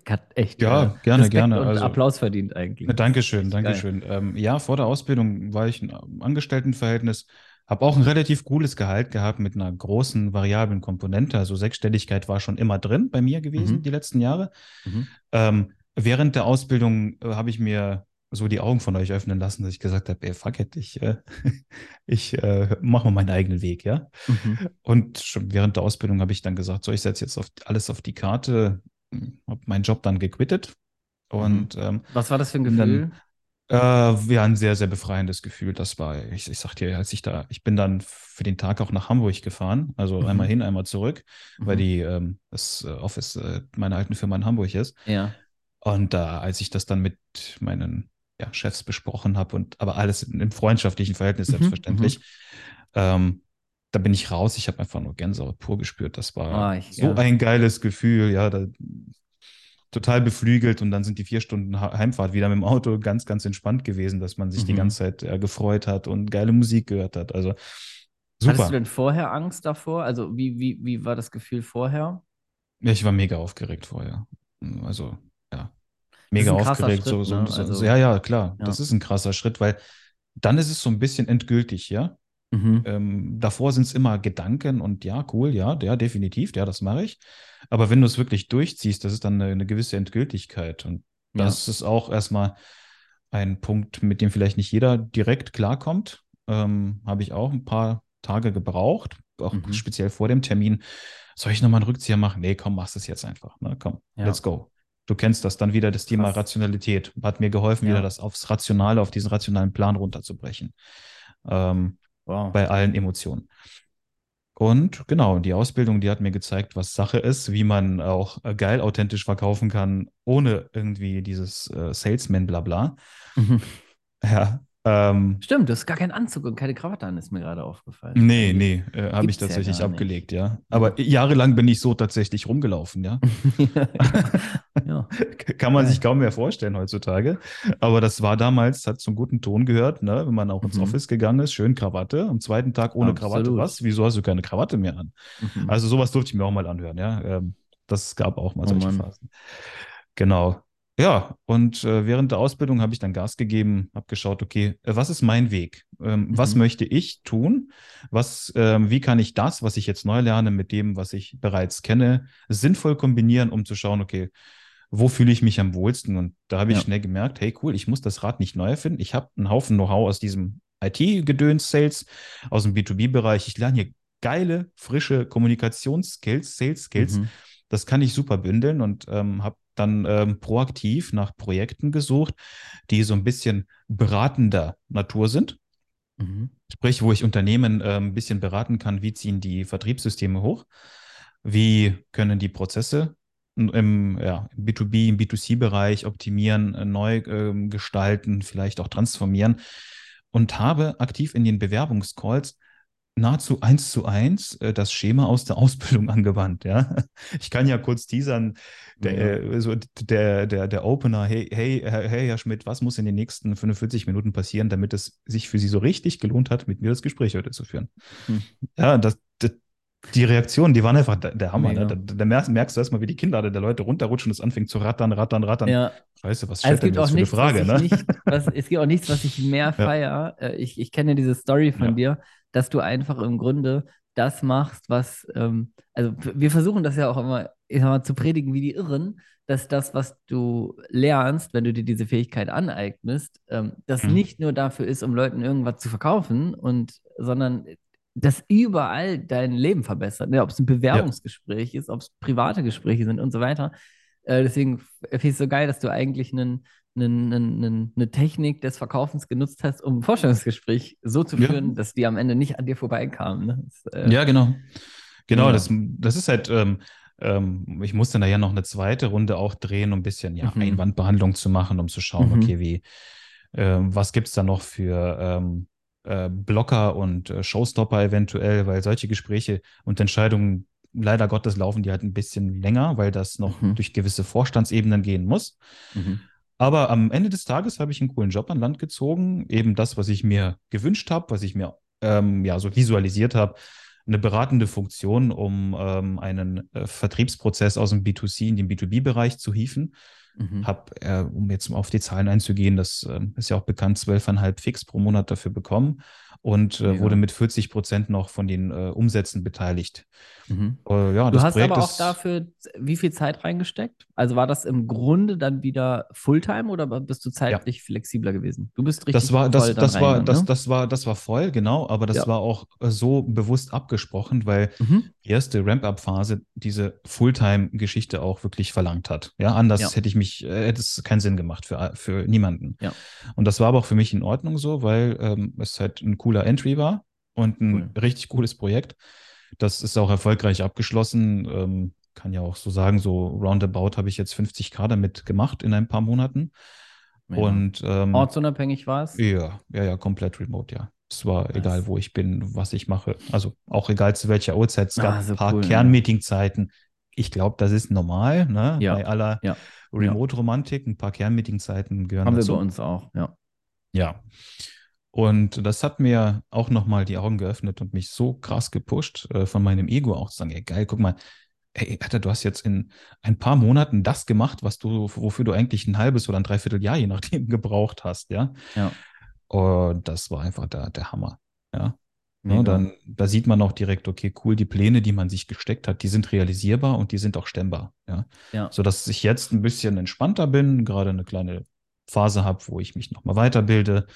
Speaker 2: hat echt
Speaker 1: Ja,
Speaker 2: äh,
Speaker 1: gerne,
Speaker 2: Respekt
Speaker 1: gerne. Also-
Speaker 2: Applaus verdient eigentlich.
Speaker 1: Dankeschön. Dankeschön. Ähm, ja, vor der Ausbildung war ich im Angestelltenverhältnis, habe auch ein relativ cooles Gehalt gehabt mit einer großen variablen Komponente. Also Sechsstelligkeit war schon immer drin bei mir gewesen
Speaker 2: Mhm.
Speaker 1: die letzten Jahre.
Speaker 2: Mhm.
Speaker 1: Ähm, während der Ausbildung äh, habe ich mir so die Augen von euch öffnen lassen, dass ich gesagt habe, ey, fuck it, ich, äh, ich äh, mache mal meinen eigenen Weg, ja.
Speaker 2: Mhm.
Speaker 1: Und schon während der Ausbildung habe ich dann gesagt, so, ich setze jetzt auf, alles auf die Karte, habe meinen Job dann gequittet und ähm,
Speaker 2: Was war das für ein
Speaker 1: Und dann-
Speaker 2: Gefühl?
Speaker 1: äh, ja, ein sehr, sehr befreiendes Gefühl. Das war, ich, ich sag dir, als ich da, ich bin dann für den Tag auch nach Hamburg gefahren, also
Speaker 2: Mhm.
Speaker 1: einmal hin, einmal zurück, weil
Speaker 2: Mhm.
Speaker 1: die, ähm, das äh, Office äh, meiner alten Firma in Hamburg ist.
Speaker 2: Ja.
Speaker 1: Und da, als ich das dann mit meinen ja, Chefs besprochen habe und aber alles im freundschaftlichen Verhältnis
Speaker 2: Mhm,
Speaker 1: selbstverständlich, ähm, da bin ich raus. Ich habe einfach nur Gänsehaut pur gespürt. Das war
Speaker 2: Ah, ich-
Speaker 1: so
Speaker 2: ja.
Speaker 1: ein geiles Gefühl, ja, da, total beflügelt und dann sind die vier Stunden Heimfahrt wieder mit dem Auto ganz, ganz entspannt gewesen, dass man sich die
Speaker 2: Mhm.
Speaker 1: ganze Zeit äh, gefreut hat und geile Musik gehört hat. Also
Speaker 2: Hattest du
Speaker 1: super.
Speaker 2: denn vorher Angst davor? Also wie, wie, wie war das Gefühl vorher?
Speaker 1: Ja, ich war mega aufgeregt vorher. Also, ja. Mega aufgeregt. so,
Speaker 2: Schritt,
Speaker 1: so,
Speaker 2: ne?
Speaker 1: so,
Speaker 2: Also-
Speaker 1: ja, ja, klar.
Speaker 2: Ja.
Speaker 1: Das ist ein krasser Schritt, weil dann ist es so ein bisschen endgültig, ja.
Speaker 2: Mhm.
Speaker 1: Ähm, davor sind es immer Gedanken und ja, cool, ja, ja, definitiv, ja, das mache ich. Aber wenn du es wirklich durchziehst, das ist dann eine, eine gewisse Endgültigkeit. Und
Speaker 2: Ja.
Speaker 1: das ist auch erstmal ein Punkt, mit dem vielleicht nicht jeder direkt klarkommt. Ähm, Habe ich auch ein paar Tage gebraucht, auch
Speaker 2: Mhm.
Speaker 1: speziell vor dem Termin. Soll ich nochmal einen Rückzieher machen? Nee, komm, machst es jetzt einfach. Ne? Komm,
Speaker 2: Ja.
Speaker 1: let's go. Du kennst das dann wieder, das Thema
Speaker 2: Krass.
Speaker 1: Rationalität. Hat mir geholfen,
Speaker 2: Ja.
Speaker 1: wieder das aufs Rationale, auf diesen rationalen Plan runterzubrechen. Ähm,
Speaker 2: Wow.
Speaker 1: bei allen Emotionen. Und genau, die Ausbildung, die hat mir gezeigt, was Sache ist, wie man auch äh, geil authentisch verkaufen kann, ohne irgendwie dieses äh, Salesman-Blabla.
Speaker 2: Mhm.
Speaker 1: Ja, Ähm,
Speaker 2: Stimmt, du hast gar keinen Anzug und keine Krawatte an, ist mir gerade aufgefallen.
Speaker 1: nee, nee, äh, habe ich
Speaker 2: ja
Speaker 1: tatsächlich
Speaker 2: nicht.
Speaker 1: abgelegt, ja. Aber jahrelang bin ich so tatsächlich rumgelaufen, ja.
Speaker 2: ja.
Speaker 1: Kann man sich kaum mehr vorstellen heutzutage. Aber das war damals, hat zum guten Ton gehört, ne? Wenn man auch ins
Speaker 2: Mhm.
Speaker 1: Office gegangen ist, schön Krawatte. Am zweiten Tag ohne Krawatte,
Speaker 2: Absolut.
Speaker 1: was? Wieso hast du keine Krawatte mehr an?
Speaker 2: Mhm.
Speaker 1: Also sowas durfte ich mir auch mal anhören, ja. Ähm, das gab auch mal
Speaker 2: Oh
Speaker 1: solche
Speaker 2: Mann.
Speaker 1: Phasen. Genau. Ja, und äh, während der Ausbildung habe ich dann Gas gegeben, habe geschaut, okay, äh, was ist mein Weg? Ähm, Was
Speaker 2: Mhm.
Speaker 1: möchte ich tun? Was, ähm, wie kann ich das, was ich jetzt neu lerne, mit dem, was ich bereits kenne, sinnvoll kombinieren, um zu schauen, okay, wo fühle ich mich am wohlsten? Und da habe ich
Speaker 2: Ja.
Speaker 1: schnell gemerkt, hey, cool, ich muss das Rad nicht neu erfinden. Ich habe einen Haufen Know-how aus diesem IT-Gedöns, Sales, aus dem B2B-Bereich. Ich lerne hier geile, frische Kommunikationsskills, Sales-Skills.
Speaker 2: Mhm.
Speaker 1: Das kann ich super bündeln und ähm, habe dann ähm, proaktiv nach Projekten gesucht, die so ein bisschen beratender Natur sind.
Speaker 2: Mhm.
Speaker 1: Sprich, wo ich Unternehmen ähm, ein bisschen beraten kann, wie ziehen die Vertriebssysteme hoch, wie können die Prozesse im, ja, im B2B, im B2C-Bereich optimieren, äh, neu ähm, gestalten, vielleicht auch transformieren und habe aktiv in den Bewerbungscalls nahezu eins zu eins äh, das Schema aus der Ausbildung angewandt. Ja, ich kann ja kurz teasern. Der,
Speaker 2: Mega.
Speaker 1: äh, so der, der, der Opener, hey, hey, Herr, hey, Herr Schmidt, was muss in den nächsten 45 Minuten passieren, damit es sich für Sie so richtig gelohnt hat, mit mir das Gespräch heute zu führen?
Speaker 2: Hm.
Speaker 1: Ja, das, das, die Reaktionen, die waren einfach der, der Hammer. Ne? Da, da merkst, merkst du erstmal, wie die Kinder der Leute runterrutschen und es anfängt zu rattern, rattern, rattern.
Speaker 2: Ja,
Speaker 1: Scheiße, was
Speaker 2: Also es
Speaker 1: stellt mir
Speaker 2: auch
Speaker 1: jetzt für eine Frage?
Speaker 2: was
Speaker 1: Ne?
Speaker 2: ich nicht, was, es gibt auch nichts, was ich mehr feier. Äh, Ich, ich kenne diese Story von
Speaker 1: Ja.
Speaker 2: dir, dass du einfach im Grunde das machst, was, ähm, also wir versuchen das ja auch immer, ich sag mal, zu predigen wie die Irren, dass das, was du lernst, wenn du dir diese Fähigkeit aneignest, ähm, das
Speaker 1: Mhm.
Speaker 2: nicht nur dafür ist, um Leuten irgendwas zu verkaufen und, sondern das überall dein Leben verbessert. Ne? Ob es ein Bewerbungsgespräch ist, ob es private Gespräche sind und so weiter. Äh, deswegen finde ich es so geil, dass du eigentlich einen, einen, einen, eine Technik des Verkaufens genutzt hast, um ein Vorstellungsgespräch so zu
Speaker 1: Ja.
Speaker 2: führen, dass die am Ende nicht an dir vorbeikamen. Ne? Das, äh,
Speaker 1: Ja, genau. Genau,
Speaker 2: Mega.
Speaker 1: das, das ist halt, ähm, ähm, ich musste da ja noch eine zweite Runde auch drehen, um ein bisschen ja,
Speaker 2: Mhm.
Speaker 1: Einwandbehandlung zu machen, um zu schauen,
Speaker 2: Mhm.
Speaker 1: okay, wie, ähm, was gibt es da noch für ähm, äh, Blocker und äh, Showstopper eventuell, weil solche Gespräche und Entscheidungen, leider Gottes, laufen die halt ein bisschen länger, weil das noch
Speaker 2: Mhm.
Speaker 1: durch gewisse Vorstandsebenen gehen muss.
Speaker 2: Mhm.
Speaker 1: Aber am Ende des Tages habe ich einen coolen Job an Land gezogen. Eben das, was ich mir gewünscht habe, was ich mir ähm, ja so visualisiert habe. Eine beratende Funktion, um ähm, einen äh, Vertriebsprozess aus dem B2C in den B2B-Bereich zu hieven.
Speaker 2: Mhm.
Speaker 1: Habe, äh, um jetzt mal auf die Zahlen einzugehen, das ähm, ist ja auch bekannt, 12,5 Fix pro Monat dafür bekommen und äh,
Speaker 2: Mega.
Speaker 1: wurde mit 40 Prozent noch von den äh, Umsätzen beteiligt.
Speaker 2: Mhm.
Speaker 1: Äh, ja,
Speaker 2: Du
Speaker 1: das
Speaker 2: hast
Speaker 1: Projekt
Speaker 2: aber auch dafür wie viel Zeit reingesteckt? Also war das im Grunde dann wieder Fulltime oder bist du zeitlich flexibler gewesen? Du bist richtig
Speaker 1: Das war, das,
Speaker 2: voll dann
Speaker 1: das war, das,
Speaker 2: ne?
Speaker 1: das war, das war voll, genau, aber das
Speaker 2: Ja.
Speaker 1: war auch äh, so bewusst abgesprochen, weil
Speaker 2: Mhm.
Speaker 1: Erste Ramp-up-Phase diese Fulltime-Geschichte auch wirklich verlangt hat. Ja, anders
Speaker 2: Ja.
Speaker 1: hätte ich mich, äh, hätte es keinen Sinn gemacht für, für niemanden.
Speaker 2: Ja.
Speaker 1: Und das war aber auch für mich in Ordnung so, weil ähm, es halt ein cooler Entry war und ein
Speaker 2: Cool.
Speaker 1: richtig cooles Projekt. Das ist auch erfolgreich abgeschlossen. Ähm, kann ja auch so sagen, so roundabout habe ich jetzt 50k damit gemacht in ein paar Monaten.
Speaker 2: Mega.
Speaker 1: Und ähm,
Speaker 2: Ortsunabhängig war es?
Speaker 1: ja, ja, ja, komplett remote, ja. Es war egal, wo ich bin, was ich mache. Also auch egal zu welcher Uhrzeit. Es gab
Speaker 2: Ah, so
Speaker 1: ein paar
Speaker 2: cool, ja.
Speaker 1: Kernmeetingzeiten. Ich glaube, das ist normal, ne?
Speaker 2: Ja,
Speaker 1: Bei aller
Speaker 2: ja,
Speaker 1: Remote-Romantik. Ein paar Kernmeetingzeiten gehören
Speaker 2: Haben wir
Speaker 1: dazu.
Speaker 2: bei uns auch, ja.
Speaker 1: Ja. Und das hat mir auch nochmal die Augen geöffnet und mich so krass gepusht, äh, von meinem Ego auch zu sagen, ey, geil, guck mal, ey, Alter, du hast jetzt in ein paar Monaten das gemacht, was du, wofür du eigentlich ein halbes oder ein Dreivierteljahr, je nachdem, gebraucht hast, ja.
Speaker 2: Ja,
Speaker 1: Und das war einfach der, der Hammer. Ja. Ne,
Speaker 2: mega.
Speaker 1: dann, da sieht man auch direkt, okay, cool, die Pläne, die man sich gesteckt hat, die sind realisierbar und die sind auch stemmbar. Ja.
Speaker 2: Ja.
Speaker 1: Sodass ich jetzt ein bisschen entspannter bin, gerade eine kleine Phase habe, wo ich mich nochmal weiterbilde.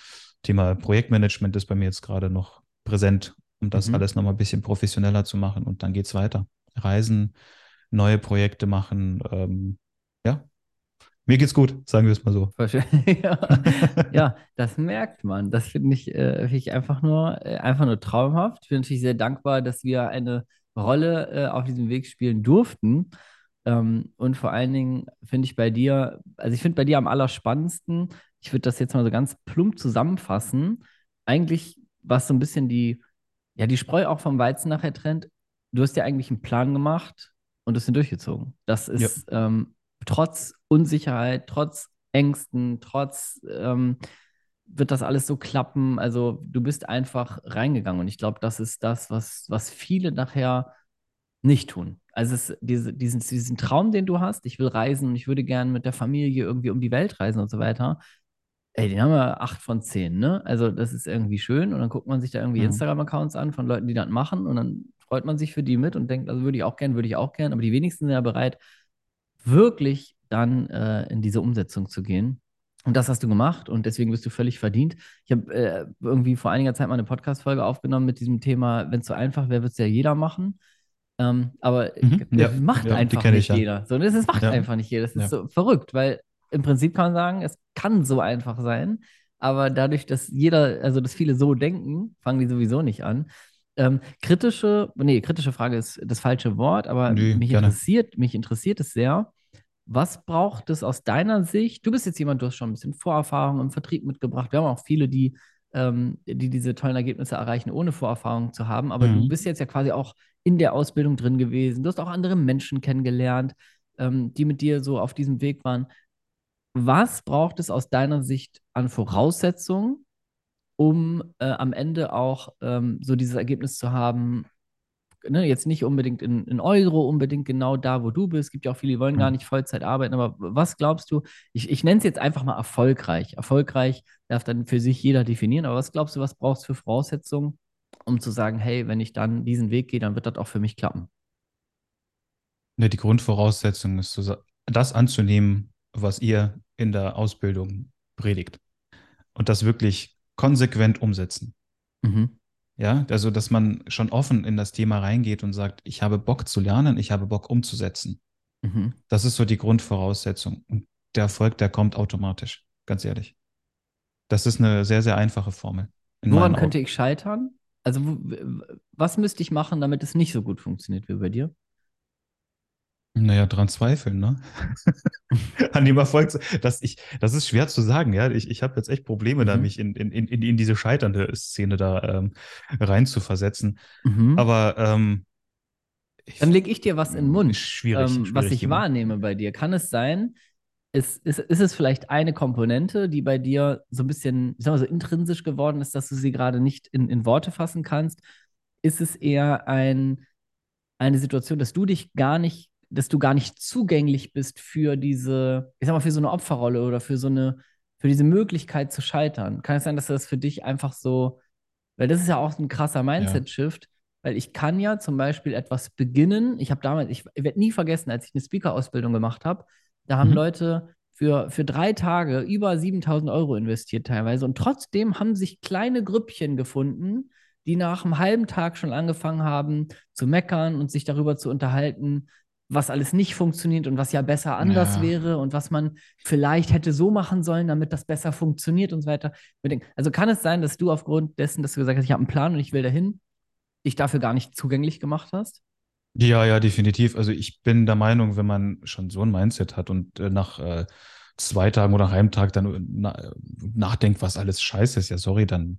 Speaker 1: Thema Projektmanagement ist bei mir jetzt gerade noch präsent, um das
Speaker 2: Mhm.
Speaker 1: alles nochmal ein bisschen professioneller zu machen. Und dann geht's weiter. Reisen, neue Projekte machen. Ähm, ja, mir geht's gut, sagen wir es mal so.
Speaker 2: Ja. ja, das merkt man. Das finde ich, äh, finde ich einfach nur, äh, einfach nur traumhaft. Ich bin natürlich sehr dankbar, dass wir eine Rolle äh, auf diesem Weg spielen durften. Ähm, und vor allen Dingen finde ich bei dir, also ich finde bei dir am allerspannendsten, ich würde das jetzt mal so ganz plump zusammenfassen, eigentlich was so ein bisschen die, ja, die Spreu auch vom Weizen nachher trennt. Du hast ja eigentlich einen Plan gemacht und das sind durchgezogen. Das ist ja. ähm, trotz Unsicherheit, trotz Ängsten, trotz ähm, wird das alles so klappen. Also du bist einfach reingegangen und ich glaube, das ist das, was, was viele nachher nicht tun. Also es, diese, diesen, diesen Traum, den du hast, ich will reisen und ich würde gerne mit der Familie irgendwie um die Welt reisen und so weiter. Ey, den haben wir acht von zehn, ne? Also das ist irgendwie schön und dann guckt man sich da irgendwie mhm. Instagram-Accounts an von Leuten, die das machen und dann freut man sich für die mit und denkt, also würde ich auch gern, würde ich auch gern, aber die wenigsten sind ja bereit, wirklich dann äh, in diese Umsetzung zu gehen. Und das hast du gemacht und deswegen bist du völlig verdient. Ich habe äh, irgendwie vor einiger Zeit mal eine Podcast-Folge aufgenommen mit diesem Thema, wenn es so einfach wäre, würde es ja jeder machen. Ähm, aber mhm, ja, macht ja, einfach nicht ja. jeder. So, das, das macht einfach nicht jeder. Das ist so verrückt, weil im Prinzip kann man sagen, es kann so einfach sein, aber dadurch, dass jeder, also dass viele so denken, fangen die sowieso nicht an. Ähm, kritische, nee, kritische Frage ist das falsche Wort, aber nee, mich interessiert, mich interessiert es sehr. Was braucht es aus deiner Sicht? Du bist jetzt jemand, du hast schon ein bisschen Vorerfahrung im Vertrieb mitgebracht. Wir haben auch viele, die, ähm, die diese tollen Ergebnisse erreichen, ohne Vorerfahrung zu haben. Aber mhm. du bist jetzt ja quasi auch in der Ausbildung drin gewesen. Du hast auch andere Menschen kennengelernt, ähm, die mit dir so auf diesem Weg waren. Was braucht es aus deiner Sicht an Voraussetzungen, um äh, am Ende auch ähm, so dieses Ergebnis zu haben, ne, jetzt nicht unbedingt in, in, Euro, unbedingt genau da, wo du bist. Es gibt ja auch viele, die wollen gar hm. nicht Vollzeit arbeiten. Aber was glaubst du? Ich, ich nenne es jetzt einfach mal erfolgreich. Erfolgreich darf dann für sich jeder definieren. Aber was glaubst du, was brauchst du für Voraussetzungen, um zu sagen, hey, wenn ich dann diesen Weg gehe, dann wird das auch für mich klappen?
Speaker 1: Ne, die Grundvoraussetzung ist, das anzunehmen, was ihr in der Ausbildung predigt. Und das wirklich konsequent umsetzen. Mhm. Ja, also dass man schon offen in das Thema reingeht und sagt, ich habe Bock zu lernen, ich habe Bock umzusetzen. Mhm. Das ist so die Grundvoraussetzung. Und der Erfolg, der kommt automatisch, ganz ehrlich. Das ist eine sehr, sehr einfache Formel.
Speaker 2: Woran könnte ich scheitern? Also, was müsste ich machen, damit es nicht so gut funktioniert wie bei dir?
Speaker 1: Naja, dran zweifeln, ne? An dem Erfolg. Das, ich, das ist schwer zu sagen, ja. Ich, ich habe jetzt echt Probleme, mhm. da mich in, in, in, in diese scheiternde Szene da ähm, rein zu versetzen. Mhm. Aber ähm,
Speaker 2: dann lege ich dir was in den Mund. Schwierig, ähm, schwierig was ich immer. wahrnehme bei dir. Kann es sein, ist, ist, ist es vielleicht eine Komponente, die bei dir so ein bisschen, ich sag mal so intrinsisch geworden ist, dass du sie gerade nicht in, in Worte fassen kannst? Ist es eher ein, eine Situation, dass du dich gar nicht dass du gar nicht zugänglich bist für diese, ich sag mal, für so eine Opferrolle oder für so eine, für diese Möglichkeit zu scheitern. Kann es sein, dass das für dich einfach so, weil das ist ja auch ein krasser Mindset-Shift, ja. weil ich kann ja zum Beispiel etwas beginnen. Ich habe damals, ich, ich werde nie vergessen, als ich eine Speaker-Ausbildung gemacht habe, da haben mhm. Leute für, für drei Tage über 7000 Euro investiert teilweise und trotzdem haben sich kleine Grüppchen gefunden, die nach einem halben Tag schon angefangen haben zu meckern und sich darüber zu unterhalten, was alles nicht funktioniert und was ja besser anders ja. wäre und was man vielleicht hätte so machen sollen, damit das besser funktioniert und so weiter. Also kann es sein, dass du aufgrund dessen, dass du gesagt hast, ich habe einen Plan und ich will dahin, dich dafür gar nicht zugänglich gemacht hast?
Speaker 1: Ja, ja, definitiv. Also ich bin der Meinung, wenn man schon so ein Mindset hat und äh, nach äh, zwei Tagen oder einem Tag dann äh, na, nachdenkt, was alles scheiße ist, ja, sorry, dann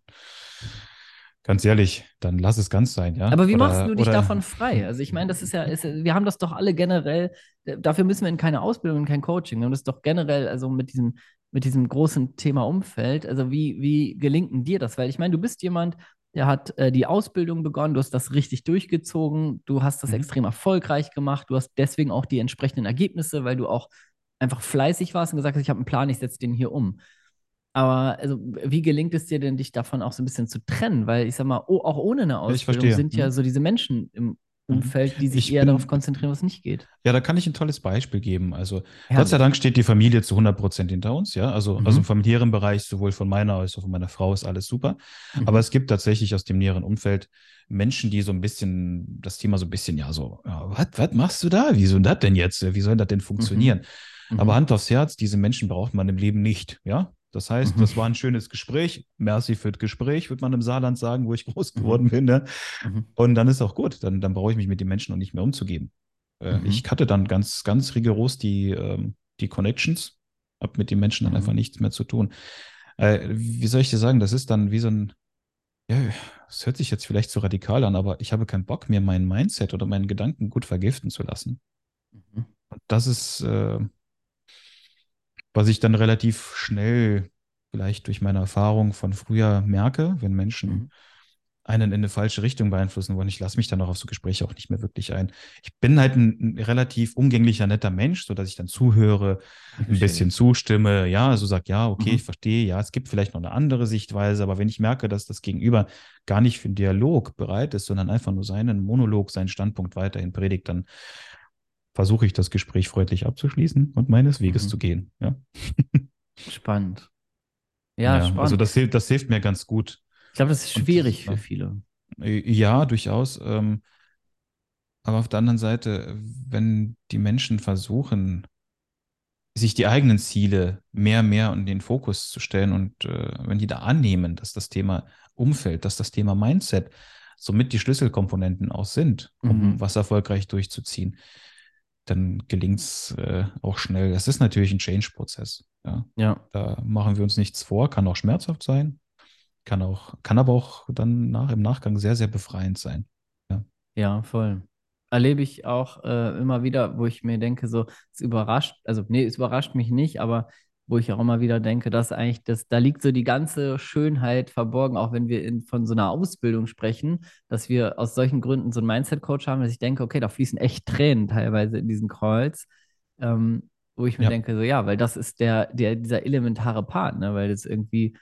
Speaker 1: Ganz ehrlich, dann lass es ganz sein, ja.
Speaker 2: Aber wie oder, machst du dich oder, davon frei? Also ich meine, das ist ja, ist, wir haben das doch alle generell, dafür müssen wir in keine Ausbildung, in kein Coaching. Wir haben das doch generell, also mit diesem, mit diesem großen Thema Umfeld. Also wie, wie gelingt dir das? Weil ich meine, du bist jemand, der hat äh, die Ausbildung begonnen, du hast das richtig durchgezogen, du hast das mhm. extrem erfolgreich gemacht, du hast deswegen auch die entsprechenden Ergebnisse, weil du auch einfach fleißig warst und gesagt hast, ich habe einen Plan, ich setze den hier um. Aber also, wie gelingt es dir denn, dich davon auch so ein bisschen zu trennen? Weil ich sag mal, oh, auch ohne eine Ausbildung sind ja mhm. so diese Menschen im mhm. Umfeld, die sich ich eher bin, darauf konzentrieren, was nicht geht.
Speaker 1: Ja, da kann ich ein tolles Beispiel geben. Also Herrlich. Gott sei Dank steht die Familie zu 100 Prozent hinter uns. Ja, also, mhm. also im familiären Bereich, sowohl von meiner als auch von meiner Frau ist alles super. Mhm. Aber es gibt tatsächlich aus dem näheren Umfeld Menschen, die so ein bisschen, das Thema so ein bisschen, ja, so, ja, was machst du da? Wie soll das denn jetzt? Wie soll das denn funktionieren? Mhm. Aber Hand aufs Herz, diese Menschen braucht man im Leben nicht. Ja, das heißt, mhm. das war ein schönes Gespräch. Merci für das Gespräch, würde man im Saarland sagen, wo ich groß mhm. geworden mhm. bin. Ne? Mhm. Und dann ist auch gut. Dann, dann brauche ich mich mit den Menschen noch nicht mehr umzugeben. Äh,
Speaker 2: Mhm.
Speaker 1: ich hatte dann ganz, ganz rigoros die, ähm, die Connections, habe mit den Menschen dann
Speaker 2: Mhm.
Speaker 1: einfach nichts mehr zu tun. Äh, wie soll ich dir sagen, das ist dann wie so ein, ja, es hört sich jetzt vielleicht zu radikal an, aber ich habe keinen Bock mehr, mein Mindset oder meinen Gedanken gut vergiften zu lassen. Und das ist, äh, was ich dann relativ schnell vielleicht durch meine Erfahrung von früher merke, wenn Menschen
Speaker 2: Mhm.
Speaker 1: einen in eine falsche Richtung beeinflussen wollen. Ich lasse mich dann auch auf so Gespräche auch nicht mehr wirklich ein. Ich bin halt ein, ein relativ umgänglicher, netter Mensch, so dass ich dann zuhöre, ein bisschen zustimme, ja, so sag, ja, okay,
Speaker 2: Mhm.
Speaker 1: ich verstehe, ja, es gibt vielleicht noch eine andere Sichtweise, aber wenn ich merke, dass das Gegenüber gar nicht für einen Dialog bereit ist, sondern einfach nur seinen Monolog, seinen Standpunkt weiterhin predigt, dann versuche ich das Gespräch freundlich abzuschließen und meines Weges
Speaker 2: Mhm.
Speaker 1: zu gehen. Ja,
Speaker 2: Spannend. Ja,
Speaker 1: ja
Speaker 2: spannend.
Speaker 1: also das, hilft- das hilft mir ganz gut.
Speaker 2: ich glaube, das ist
Speaker 1: Und
Speaker 2: schwierig
Speaker 1: das-
Speaker 2: für viele.
Speaker 1: Äh, Ja, durchaus. Ähm, aber auf der anderen Seite, wenn die Menschen versuchen, sich die eigenen Ziele mehr, mehr in den Fokus zu stellen und äh, wenn die da annehmen, dass das Thema Umfeld, dass das Thema Mindset somit die Schlüsselkomponenten auch sind, um
Speaker 2: Mhm.
Speaker 1: was erfolgreich durchzuziehen, dann gelingt es äh, auch schnell. Das ist natürlich ein Change-Prozess. Ja.
Speaker 2: Ja,
Speaker 1: Da machen wir uns nichts vor, kann auch schmerzhaft sein, kann auch, kann aber auch dann nach, im Nachgang sehr, sehr befreiend sein. Ja.
Speaker 2: ja, voll. Erlebe ich auch äh, immer wieder, wo ich mir denke, so, es überrascht, also nee, es überrascht mich nicht, aber wo ich auch immer wieder denke, dass eigentlich das, da liegt so die ganze Schönheit verborgen, auch wenn wir in, von so einer Ausbildung sprechen, dass wir aus solchen Gründen so einen Mindset-Coach haben, dass ich denke, okay, da fließen echt Tränen teilweise in diesen Calls, ähm, wo ich mir
Speaker 1: Ja.
Speaker 2: denke, so ja, weil das ist der, der, dieser elementare Part, ne, weil das irgendwie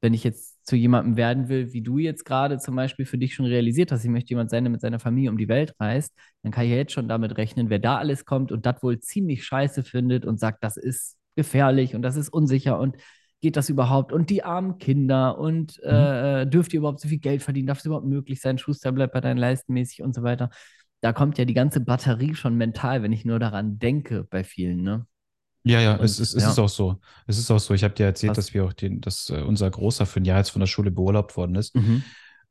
Speaker 2: wenn ich jetzt zu jemandem werden will, wie du jetzt gerade zum Beispiel für dich schon realisiert hast, ich möchte jemand sein, der mit seiner Familie um die Welt reist, dann kann ich ja jetzt schon damit rechnen, wer da alles kommt und das wohl ziemlich scheiße findet und sagt, das ist gefährlich und das ist unsicher und geht das überhaupt? Und die armen Kinder und äh, dürft ihr überhaupt so viel Geld verdienen? Darf es überhaupt möglich sein? Schuster bleibt bei deinen Leisten mäßig und so weiter. Da kommt ja die ganze Batterie schon mental, wenn ich nur daran denke, bei vielen, ne?
Speaker 1: Ja, ja,
Speaker 2: Und
Speaker 1: es, es, es
Speaker 2: ja.
Speaker 1: ist auch so. Es ist auch so. Ich habe dir erzählt,
Speaker 2: Krass.
Speaker 1: dass wir auch den, dass äh, unser Großer für ein Jahr jetzt von der Schule beurlaubt worden ist.
Speaker 2: Mhm.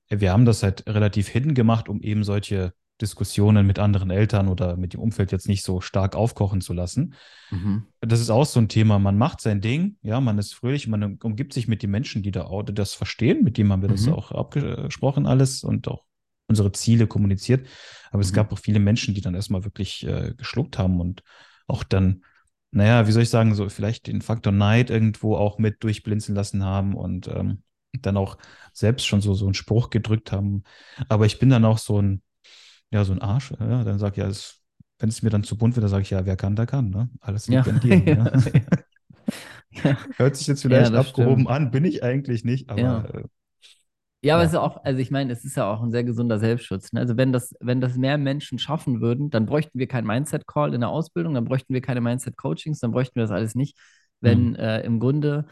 Speaker 1: Wir haben das halt relativ hidden gemacht, um eben solche Diskussionen mit anderen Eltern oder mit dem Umfeld jetzt nicht so stark aufkochen zu lassen.
Speaker 2: Mhm.
Speaker 1: Das ist auch so ein Thema. Man macht sein Ding, ja, man ist fröhlich, man umgibt sich mit den Menschen, die da das verstehen, mit denen haben wir das
Speaker 2: Mhm.
Speaker 1: auch abgesprochen alles und auch unsere Ziele kommuniziert. Aber es
Speaker 2: Mhm.
Speaker 1: gab auch viele Menschen, die dann erstmal wirklich äh, geschluckt haben und auch dann, naja, wie soll ich sagen, so vielleicht den Faktor Neid irgendwo auch mit durchblinzeln lassen haben und ähm, dann auch selbst schon so, so einen Spruch gedrückt haben. Aber ich bin dann auch so ein, ja, so ein Arsch, ja, dann sag ich, ja, wenn es mir dann zu bunt wird, dann sage ich, ja, wer kann, der kann, ne? Alles liegt
Speaker 2: Ja.
Speaker 1: an dir.
Speaker 2: Ja, ja.
Speaker 1: Hört sich jetzt vielleicht abgehoben
Speaker 2: stimmt.
Speaker 1: an, bin ich eigentlich nicht, aber
Speaker 2: Ja.
Speaker 1: äh,
Speaker 2: Ja, aber es ist auch, also ich meine, es ist ja auch ein sehr gesunder Selbstschutz. Ne? Also wenn das, wenn das mehr Menschen schaffen würden, dann bräuchten wir kein Mindset-Call in der Ausbildung, dann bräuchten wir keine Mindset-Coachings, dann bräuchten wir das alles nicht. Wenn äh, im Grunde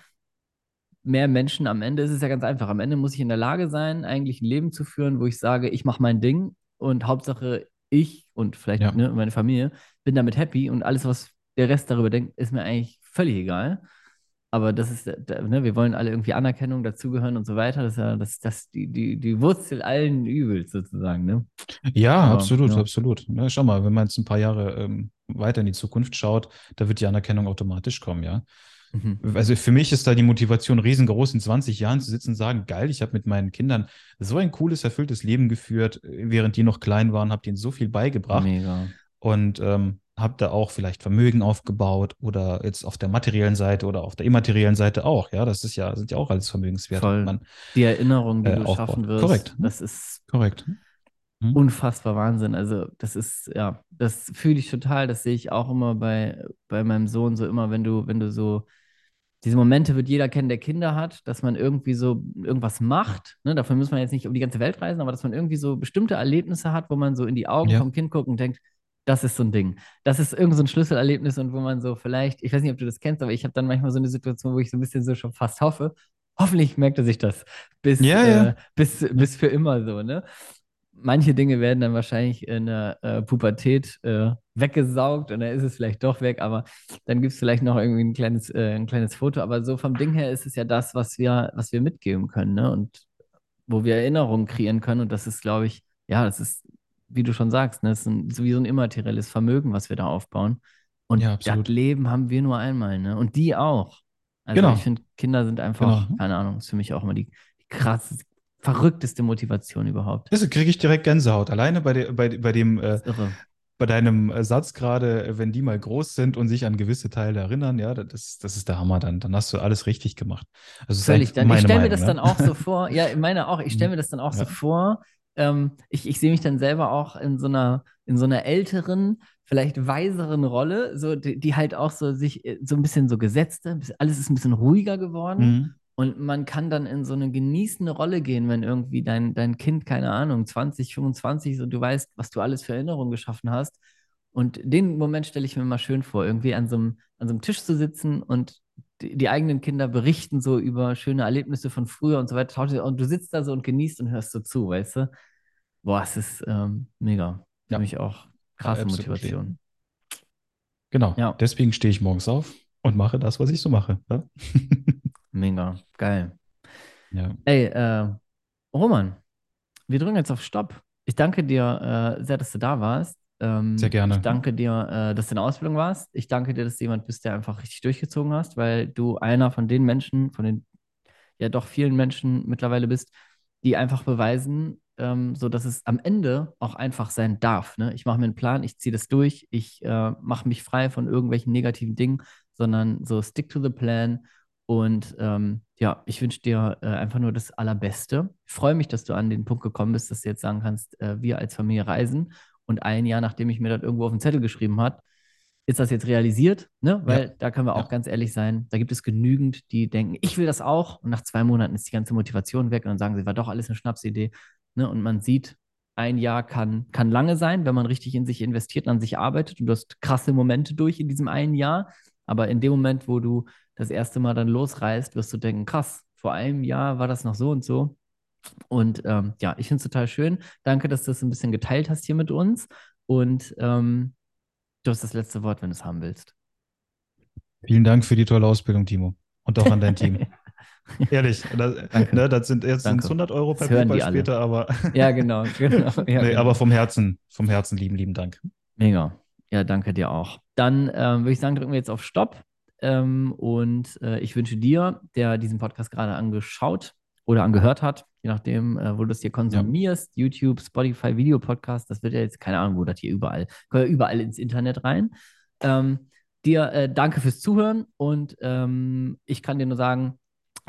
Speaker 2: mehr Menschen am Ende, ist es ja ganz einfach. Am Ende muss ich in der Lage sein, eigentlich ein Leben zu führen, wo ich sage, ich mache mein Ding und Hauptsache ich und vielleicht
Speaker 1: Ja.
Speaker 2: ne, meine Familie bin damit happy und alles, was der Rest darüber denkt, ist mir eigentlich völlig egal. Aber das ist, ne, wir wollen alle irgendwie Anerkennung, dazugehören und so weiter. Das ist ja das, das die, die, die Wurzel allen Übels sozusagen, ne?
Speaker 1: ja,
Speaker 2: Aber,
Speaker 1: absolut,
Speaker 2: ja.
Speaker 1: absolut. Ne, schau mal, wenn man jetzt ein paar Jahre ähm, weiter in die Zukunft schaut, da wird die Anerkennung automatisch kommen, ja.
Speaker 2: Mhm.
Speaker 1: Also für mich ist da die Motivation riesengroß, in 20 Jahren zu sitzen und sagen, geil, ich habe mit meinen Kindern so ein cooles, erfülltes Leben geführt, während die noch klein waren, habe denen so viel beigebracht
Speaker 2: Mega.
Speaker 1: und ähm, habe da auch vielleicht Vermögen aufgebaut oder jetzt auf der materiellen Seite oder auf der immateriellen Seite auch, ja, das ist ja, sind ja auch alles Vermögenswerte,
Speaker 2: Voll.
Speaker 1: die man
Speaker 2: Die Erinnerung, die
Speaker 1: äh,
Speaker 2: du
Speaker 1: aufbaut.
Speaker 2: schaffen wirst,
Speaker 1: Korrekt.
Speaker 2: das ist
Speaker 1: Korrekt. Mhm.
Speaker 2: unfassbar Wahnsinn. Also, das ist, ja, das fühle ich total. Das sehe ich auch immer bei, bei meinem Sohn so immer, wenn du, wenn du so, diese Momente wird jeder kennen, der Kinder hat, dass man irgendwie so irgendwas macht. Ne? Dafür muss man jetzt nicht um die ganze Welt reisen, aber dass man irgendwie so bestimmte Erlebnisse hat, wo man so in die Augen
Speaker 1: Ja.
Speaker 2: vom Kind guckt und denkt, das ist so ein Ding. Das ist irgend so ein Schlüsselerlebnis und wo man so vielleicht, ich weiß nicht, ob du das kennst, aber ich habe dann manchmal so eine Situation, wo ich so ein bisschen so schon fast hoffe, hoffentlich merkt er sich das bis,
Speaker 1: Ja, ja.
Speaker 2: Äh, bis, bis für immer so, ne? Manche Dinge werden dann wahrscheinlich in der äh, Pubertät äh, weggesaugt und dann ist es vielleicht doch weg, aber dann gibt es vielleicht noch irgendwie ein kleines, äh, ein kleines Foto. Aber so vom Ding her ist es ja das, was wir, was wir mitgeben können, ne? Und wo wir Erinnerungen kreieren können. Und das ist, glaube ich, ja, das ist wie du schon sagst, ne, es ist ein, so wie so ein immaterielles Vermögen, was wir da aufbauen. Und
Speaker 1: Ja,
Speaker 2: das. Leben haben wir nur einmal, ne? Und die auch. Also ich
Speaker 1: Genau,
Speaker 2: finde, Kinder sind einfach,
Speaker 1: genau.
Speaker 2: keine Ahnung, ist für mich auch immer die, die krasseste, verrückteste Motivation überhaupt.
Speaker 1: Das kriege ich direkt Gänsehaut. Alleine bei, de, bei, bei dem, äh, bei deinem äh, Satz gerade, äh, wenn die mal groß sind und sich an gewisse Teile erinnern, ja, das, das ist der Hammer dann. Dann hast du alles richtig gemacht. Also
Speaker 2: Völlig. Dann, ich stelle mir das
Speaker 1: ne?
Speaker 2: dann auch so vor, ja, ich meine auch, ich stelle mir das dann auch so
Speaker 1: Ja,
Speaker 2: vor, ähm, ich, ich sehe mich dann selber auch in so einer, in so einer älteren, vielleicht weiseren Rolle, so, die, die halt auch so sich äh, so ein bisschen so gesetzte, alles ist ein bisschen ruhiger geworden.
Speaker 1: mhm.
Speaker 2: Und man kann dann in so eine genießende Rolle gehen, wenn irgendwie dein, dein Kind, keine Ahnung, 20, 25 ist und du weißt, was du alles für Erinnerungen geschaffen hast. Und den Moment stelle ich mir mal schön vor, irgendwie an so einem, an so einem Tisch zu sitzen und die, die eigenen Kinder berichten so über schöne Erlebnisse von früher und so weiter. Und du sitzt da so und genießt und hörst so zu, weißt du? Boah, es ist ähm, mega. Für
Speaker 1: Ja,
Speaker 2: mich auch krasse
Speaker 1: absolutely.
Speaker 2: Motivation.
Speaker 1: Genau.
Speaker 2: Ja,
Speaker 1: Deswegen stehe ich morgens auf und mache das, was ich so mache. Ja,
Speaker 2: mega. Geil.
Speaker 1: ja.
Speaker 2: Ey, äh, Roman, wir drücken jetzt auf Stopp. Ich danke dir äh, sehr, dass du da warst.
Speaker 1: Sehr
Speaker 2: Ähm, ich
Speaker 1: gerne.
Speaker 2: danke dir, äh, dass du in der Ausbildung warst. Ich danke dir, dass du jemand bist, der einfach richtig durchgezogen hast, weil du einer von den Menschen, von den ja doch vielen Menschen mittlerweile bist, die einfach beweisen, ähm, so dass es am Ende auch einfach sein darf. Ne? Ich mache mir einen Plan, ich ziehe das durch, ich äh, mache mich frei von irgendwelchen negativen Dingen, sondern so stick to the plan. Und ähm, ja, ich wünsche dir äh, einfach nur das Allerbeste. Ich freue mich, dass du an den Punkt gekommen bist, dass du jetzt sagen kannst, äh, wir als Familie reisen. Und ein Jahr, nachdem ich mir das irgendwo auf den Zettel geschrieben habe, ist das jetzt realisiert, ne?
Speaker 1: Ja,
Speaker 2: Weil da können wir auch
Speaker 1: ja.
Speaker 2: ganz ehrlich sein, da gibt es genügend, die denken, ich will das auch und nach zwei Monaten ist die ganze Motivation weg und dann sagen sie, war doch alles eine Schnapsidee, ne? Und man sieht, ein Jahr kann, kann lange sein, wenn man richtig in sich investiert und an sich arbeitet und du hast krasse Momente durch in diesem einen Jahr, aber in dem Moment, wo du das erste Mal dann losreist, wirst du denken, krass, vor einem Jahr war das noch so und so und ähm, ja, ich finde es total schön. Danke, dass du das ein bisschen geteilt hast hier mit uns und ähm, Du hast das letzte Wort, wenn du es haben willst.
Speaker 1: Vielen Dank für die tolle Ausbildung, Timo. Und auch an dein Team. Ehrlich, das, ne, das sind jetzt sind's
Speaker 2: danke.
Speaker 1: 100 Euro per PayPal später, aber,
Speaker 2: Ja, genau, genau. Ja,
Speaker 1: nee,
Speaker 2: genau.
Speaker 1: aber vom Herzen, vom Herzen lieben, lieben Dank.
Speaker 2: Mega. Ja, danke dir auch. Dann ähm, würde ich sagen, drücken wir jetzt auf Stopp. Ähm, und äh, ich wünsche dir, der diesen Podcast gerade angeschaut oder angehört hat, je nachdem, äh, wo du es hier
Speaker 1: Ja,
Speaker 2: konsumierst, YouTube, Spotify, Videopodcast, das wird ja jetzt, keine Ahnung, wo das hier überall, ja überall ins Internet rein. Ähm, dir äh, danke fürs Zuhören und ähm, ich kann dir nur sagen,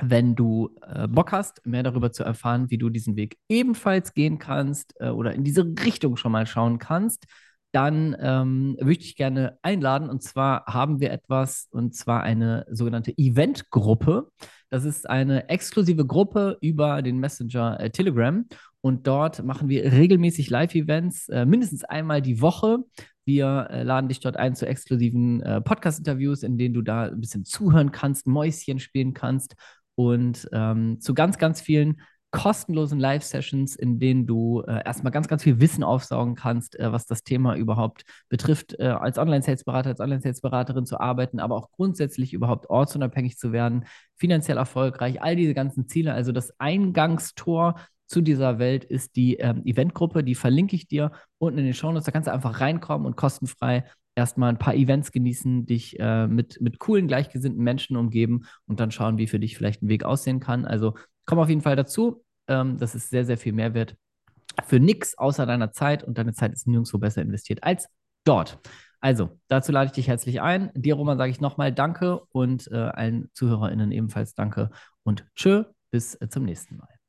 Speaker 2: wenn du äh, Bock hast, mehr darüber zu erfahren, wie du diesen Weg ebenfalls gehen kannst äh, oder in diese Richtung schon mal schauen kannst, dann ähm, würde ich gerne einladen. Und zwar haben wir etwas, und zwar eine sogenannte Eventgruppe. Das ist eine exklusive Gruppe über den Messenger äh, Telegram. Und dort machen wir regelmäßig Live-Events, äh, mindestens einmal die Woche. Wir äh, laden dich dort ein zu exklusiven äh, Podcast-Interviews, in denen du da ein bisschen zuhören kannst, Mäuschen spielen kannst und ähm, zu ganz, ganz vielen kostenlosen Live-Sessions, in denen du äh, erstmal ganz, ganz viel Wissen aufsaugen kannst, äh, was das Thema überhaupt betrifft, äh, als Online-Sales-Berater, als Online-Sales-Beraterin zu arbeiten, aber auch grundsätzlich überhaupt ortsunabhängig zu werden, finanziell erfolgreich, all diese ganzen Ziele. Also das Eingangstor zu dieser Welt ist die ähm, Eventgruppe, die verlinke ich dir unten in den Shownotes. Da kannst du einfach reinkommen und kostenfrei erstmal ein paar Events genießen, dich äh, mit, mit coolen, gleichgesinnten Menschen umgeben und dann schauen, wie für dich vielleicht ein Weg aussehen kann. Also komm auf jeden Fall dazu. Ähm, das ist sehr, sehr viel Mehrwert für nichts außer deiner Zeit und deine Zeit ist nirgendwo besser investiert als dort. Also, dazu lade ich dich herzlich ein. Dir, Roman, sage ich nochmal Danke und äh, allen ZuhörerInnen ebenfalls Danke und tschö, bis äh, zum nächsten Mal.